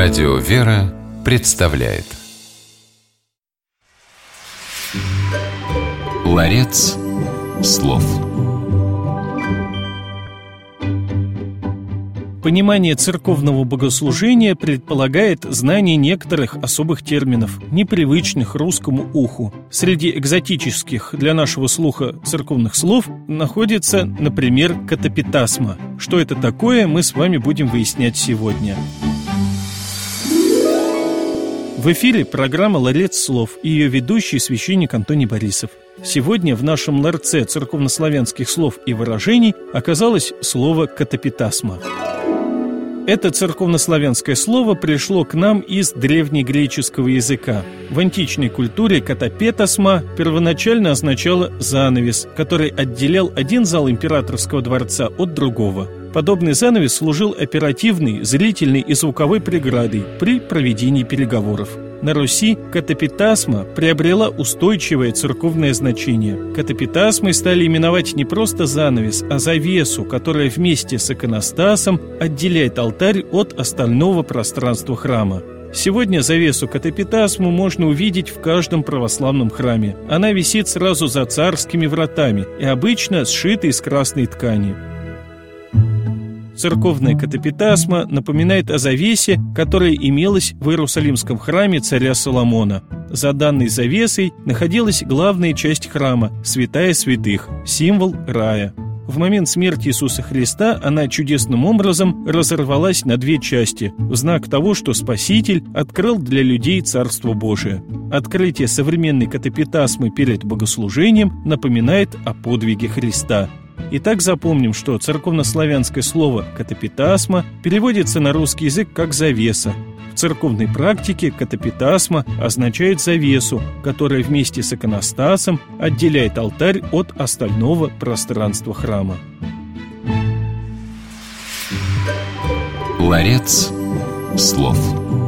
Радио «Вера» представляет Ларец слов Понимание церковного богослужения предполагает знание некоторых особых терминов, непривычных русскому уху. Среди экзотических для нашего слуха церковных слов находится, например, катапитасма. Что это такое, мы с вами будем выяснять сегодня. В эфире программа «Ларец слов» и ее ведущий священник Антоний Борисов. Сегодня в нашем ларце церковнославянских слов и выражений оказалось слово «катапитасма». Это церковнославянское слово пришло к нам из древнегреческого языка. В античной культуре катапетасма первоначально означало «занавес», который отделял один зал императорского дворца от другого. Подобный занавес служил оперативной, зрительной и звуковой преградой при проведении переговоров. На Руси катапитасма приобрела устойчивое церковное значение. Катапитасмой стали именовать не просто занавес, а завесу, которая вместе с иконостасом отделяет алтарь от остального пространства храма. Сегодня завесу катапитасму можно увидеть в каждом православном храме. Она висит сразу за царскими вратами и обычно сшита из красной ткани. Церковная катапитасма напоминает о завесе, которая имелась в Иерусалимском храме царя Соломона. За данной завесой находилась главная часть храма – святая святых, символ рая. В момент смерти Иисуса Христа она чудесным образом разорвалась на две части, в знак того, что Спаситель открыл для людей Царство Божие. Открытие современной катапитасмы перед богослужением напоминает о подвиге Христа – Итак, запомним, что церковнославянское слово «катапитасма» переводится на русский язык как «завеса». В церковной практике катапитасма означает завесу, которая вместе с иконостасом отделяет алтарь от остального пространства храма. Ларец слов.